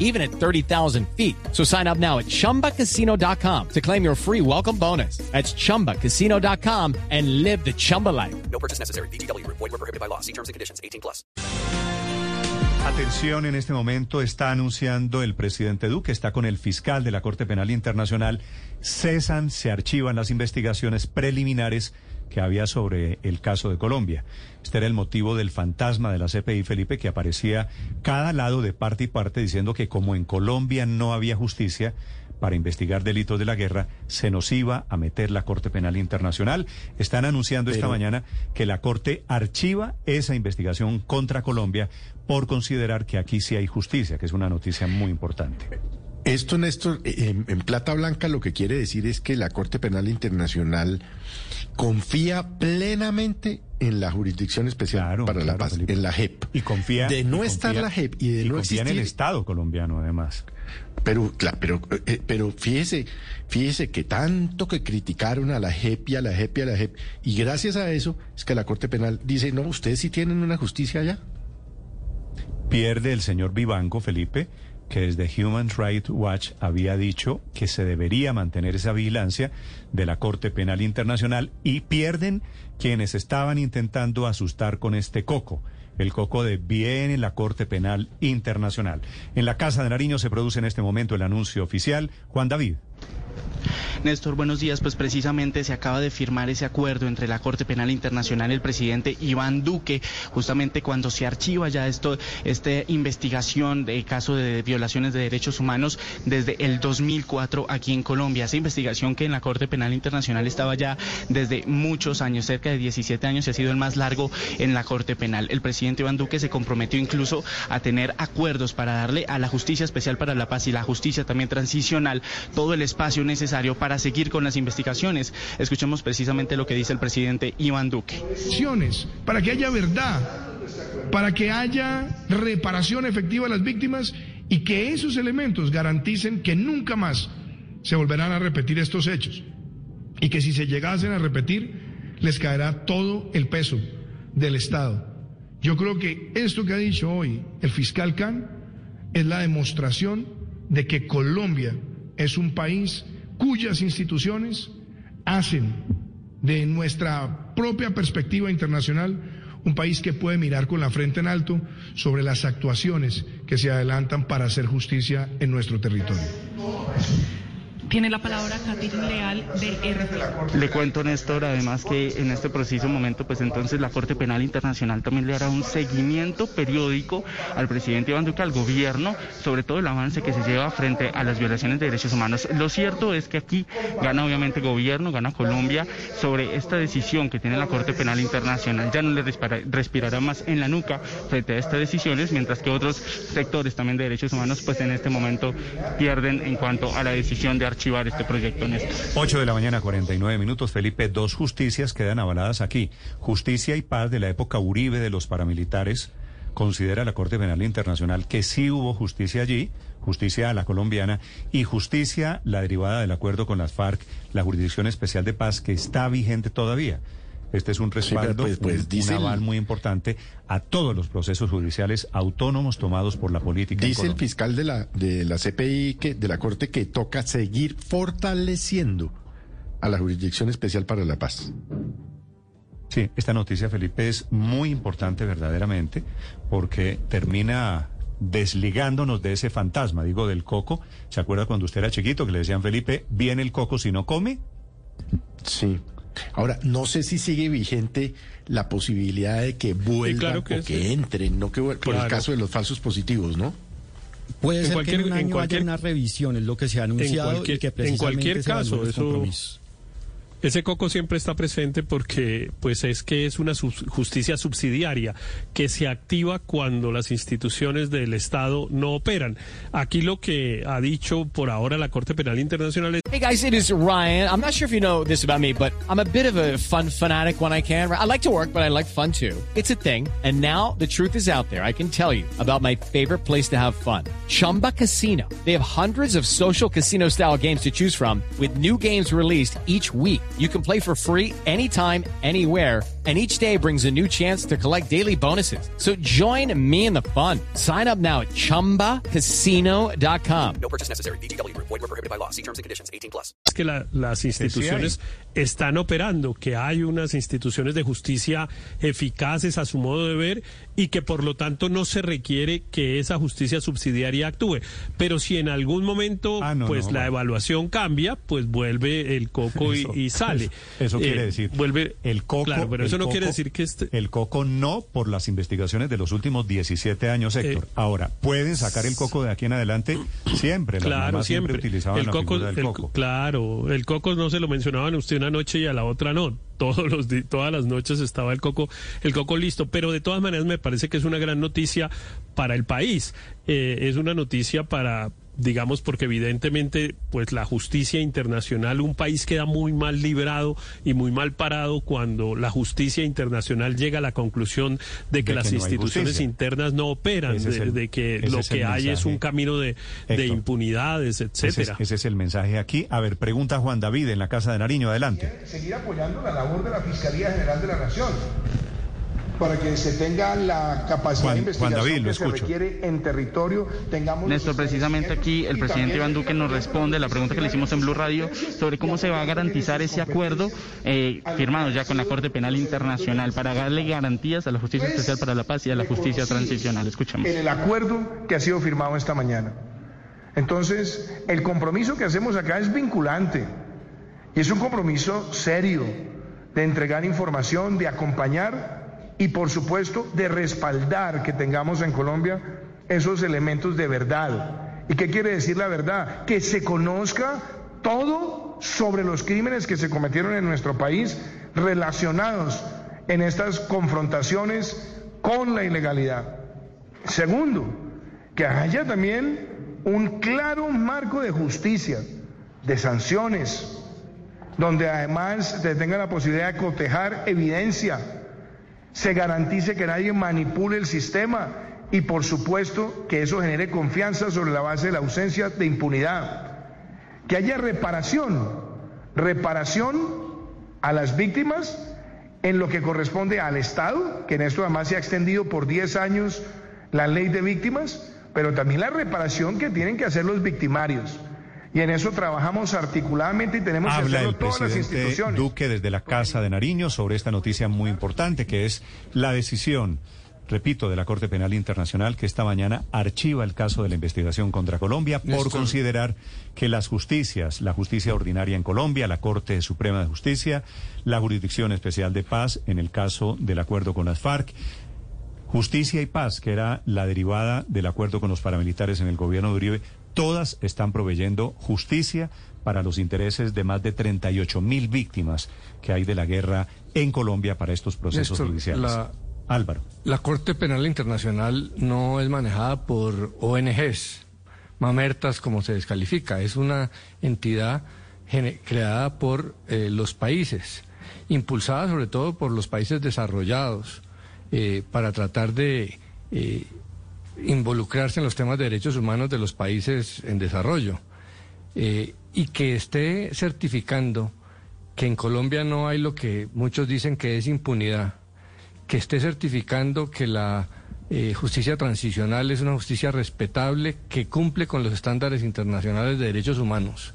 even at 30,000 feet. So sign up now at chumbacasino.com to claim your free welcome bonus. That's chumbacasino.com and live the Chumba life. No purchase necessary. BGW. Void were prohibited by law. See terms and conditions. 18 plus. Atención, en este momento está anunciando el presidente Duque, está con el fiscal de la Corte Penal Internacional, cesan, se archivan las investigaciones preliminares que había sobre el caso de Colombia. Este era el motivo del fantasma de la CPI, Felipe, que aparecía cada lado de parte y parte diciendo que como en Colombia no había justicia para investigar delitos de la guerra, se nos iba a meter la Corte Penal Internacional. Están anunciando esta mañana que la Corte archiva esa investigación contra Colombia por considerar que aquí sí hay justicia, que es una noticia muy importante. Esto, Néstor, en, en, plata blanca lo que quiere decir es que la Corte Penal Internacional confía plenamente en la Jurisdicción Especial Claro, para la Paz, Felipe. en la JEP. Y confía De no y estar confía- la JEP y de y no confía en el existir Estado colombiano, además. Pero, claro, pero, eh, pero fíjese, fíjese que tanto que criticaron a la JEP y a la JEP y a la JEP, y gracias a eso es que la Corte Penal dice, no, ustedes sí tienen una justicia allá. Pierde el señor Vivanco, Felipe, que desde Human Rights Watch había dicho que se debería mantener esa vigilancia de la Corte Penal Internacional y pierden quienes estaban intentando asustar con este coco. El coco de bien en la Corte Penal Internacional. En la Casa de Nariño se produce en este momento el anuncio oficial. Juan David. Néstor, buenos días. Pues precisamente se acaba de firmar ese acuerdo entre la Corte Penal Internacional y el presidente Iván Duque, justamente cuando se archiva ya esto, esta investigación de caso de violaciones de derechos humanos desde el 2004 aquí en Colombia. Esa investigación que en la Corte Penal Internacional estaba ya desde muchos años, cerca de 17 años, y ha sido el más largo en la Corte Penal. El presidente Iván Duque se comprometió incluso a tener acuerdos para darle a la Justicia Especial para la Paz y la Justicia también transicional todo el espacio necesario para seguir con las investigaciones. Escuchemos precisamente lo que dice el presidente Iván Duque. para que haya verdad, para que haya reparación efectiva a las víctimas y que esos elementos garanticen que nunca más se volverán a repetir estos hechos y que si se llegasen a repetir les caerá todo el peso del Estado. Yo creo que esto que ha dicho hoy el fiscal Khan es la demostración de que Colombia es un país cuyas instituciones hacen de nuestra propia perspectiva internacional un país que puede mirar con la frente en alto sobre las actuaciones que se adelantan para hacer justicia en nuestro territorio. Tiene la palabra Catherine Leal de RT. Le cuento, Néstor, además que en este preciso momento, pues entonces la Corte Penal Internacional también le hará un seguimiento periódico al presidente Iván Duque, al gobierno, sobre todo el avance que se lleva frente a las violaciones de derechos humanos. Lo cierto es que aquí gana obviamente gobierno, gana Colombia sobre esta decisión que tiene la Corte Penal Internacional. Ya no le respira- respirará más en la nuca frente a estas decisiones, mientras que otros sectores también de derechos humanos, pues en este momento pierden en cuanto a la decisión de archivar este proyecto, Néstor. 8 de la mañana, 49 minutos. Felipe, dos justicias quedan avaladas aquí. Justicia y paz de la época Uribe de los paramilitares. Considera la Corte Penal Internacional que sí hubo justicia allí, justicia a la colombiana, y justicia la derivada del acuerdo con las FARC, la Jurisdicción Especial de Paz, que está vigente todavía. Este es un respaldo, pues- pues un- un aval muy importante a todos los procesos judiciales autónomos tomados por la política. Dice el fiscal de la, de la CPI, que, de la Corte, que toca seguir fortaleciendo a la Jurisdicción Especial para la Paz. Sí, esta noticia, Felipe, es muy importante verdaderamente porque termina desligándonos de ese fantasma, digo, del coco. ¿Se acuerda cuando usted era chiquito que le decían, Felipe, viene el coco si no come? Sí. Ahora, no sé si sigue vigente la posibilidad de que vuelvan claro que o que entren, no que por el caso de los falsos positivos, ¿no? Puede En ser cualquier- que en un en año cualquier- haya una revisión, es lo que se ha anunciado cualquier- y que en precisamente cualquier se evalúen caso, eso-. Ese coco siempre está presente porque pues es que es una justicia subsidiaria que se activa cuando las instituciones del Estado no operan. Aquí lo que ha dicho por ahora la Corte Penal Internacional es Hey guys, it is Ryan. I'm not sure if you know this about me, but I'm a bit of a fun fanatic when I can. I like to work, but I like fun too. It's a thing. And now the truth is out there. I can tell you about my favorite place to have fun. Chumba Casino. They have hundreds of social casino style games to choose from with new games released each week. You can play for free anytime, anywhere. And each day brings a new chance to collect daily bonuses. So join me in the fun. Sign up now at chumbacasino.com. No purchase necessary. Group. Void were prohibited by law. See terms and conditions. 18 plus. que la- las instituciones están operando, que hay unas instituciones de justicia eficaces a su modo de ver y que por lo tanto no se requiere que esa justicia subsidiaria actúe. Pero si en algún momento Ah, no, pues no, la va. evaluación cambia, pues vuelve el coco y, y sale. Eso, Eh, quiere decir. vuelve el coco. Claro, pero eso no quiere decir que este, El coco no por las investigaciones de los últimos 17 años, Héctor. Eh, Ahora, ¿pueden sacar el coco de aquí en adelante? Siempre. Claro, siempre. utilizaban el la coco, figura del el coco. co- claro, el coco no se lo mencionaban a usted una noche y a la otra no. Todos los todas las noches estaba el coco, el coco listo. Pero de todas maneras me parece que es una gran noticia para el país. Eh, es una noticia para digamos porque evidentemente pues la justicia internacional un país queda muy mal librado y muy mal parado cuando la justicia internacional llega a la conclusión de que De las que no hay instituciones internas no operan de, el- de que lo que hay es un camino de, de impunidades Ese es, etcétera ese es el mensaje aquí. A ver, pregunta Juan David en la Casa de Nariño. Adelante. seguir apoyando la labor de la Fiscalía General de la Nación para que se tenga la capacidad Juan- de investigación Juan David, lo que se requiere en territorio, tengamos Néstor, precisamente aquí el presidente Iván Duque nos responde la pregunta que le hicimos en Blue Radio sobre cómo se va a garantizar ese acuerdo eh, firmado ya con la Corte Penal Internacional para darle garantías a la Justicia Especial para la Paz y a la Justicia Transicional. Escuchemos. en el acuerdo que ha sido firmado esta mañana. Entonces, el compromiso que hacemos acá es vinculante y es un compromiso serio de entregar información, de acompañar y, por supuesto, de respaldar que tengamos en Colombia esos elementos de verdad. ¿Y qué quiere decir la verdad? Que se conozca todo sobre los crímenes que se cometieron en nuestro país relacionados en estas confrontaciones con la ilegalidad. Segundo, que haya también un claro marco de justicia, de sanciones, donde además se tenga la posibilidad de cotejar evidencia, se garantice que nadie manipule el sistema y por supuesto que eso genere confianza sobre la base de la ausencia de impunidad. Que haya reparación, reparación a las víctimas en lo que corresponde al Estado, que en esto además se ha extendido por 10 años la ley de víctimas, pero también la reparación que tienen que hacer los victimarios. Y en eso trabajamos articuladamente y tenemos que Habla hacerlo el todas las presidente instituciones. Duque desde la Casa de Nariño sobre esta noticia muy importante que es la decisión, repito, de la Corte Penal Internacional que esta mañana archiva el caso de la investigación contra Colombia por considerar que las justicias, la justicia ordinaria en Colombia, la Corte Suprema de Justicia, la Jurisdicción Especial de Paz en el caso del acuerdo con las FARC, Justicia y Paz, que era la derivada del acuerdo con los paramilitares en el gobierno de Uribe, todas están proveyendo justicia para los intereses de más de 38 mil víctimas que hay de la guerra en Colombia para estos procesos Néstor, judiciales. la- Álvaro. La Corte Penal Internacional no es manejada por ONGs, mamertas como se descalifica, es una entidad creada por eh, los países, impulsada sobre todo por los países desarrollados, eh, para tratar de eh, involucrarse en los temas de derechos humanos de los países en desarrollo. Eh, y que esté certificando que en Colombia no hay lo que muchos dicen que es impunidad, que esté certificando que la eh, justicia transicional es una justicia respetable que cumple con los estándares internacionales de derechos humanos,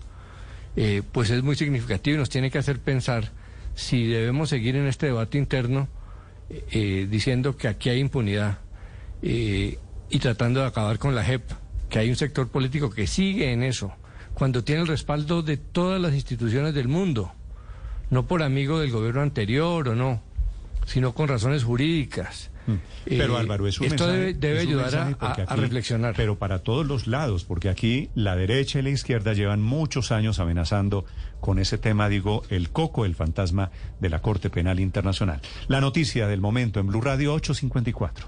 eh, pues es muy significativo y nos tiene que hacer pensar si debemos seguir en este debate interno diciendo que aquí hay impunidad y tratando de acabar con la JEP, que hay un sector político que sigue en eso, cuando tiene el respaldo de todas las instituciones del mundo, no por amigo del gobierno anterior o no, sino con razones jurídicas. Pero Eh, Álvaro, es un esto mensaje- debe, debe es un ayudar a, a- reflexionar. Pero para todos los lados, porque aquí la derecha y la izquierda llevan muchos años amenazando con ese tema, digo, el coco, el fantasma de la Corte Penal Internacional. La noticia del momento en Blue Radio 854.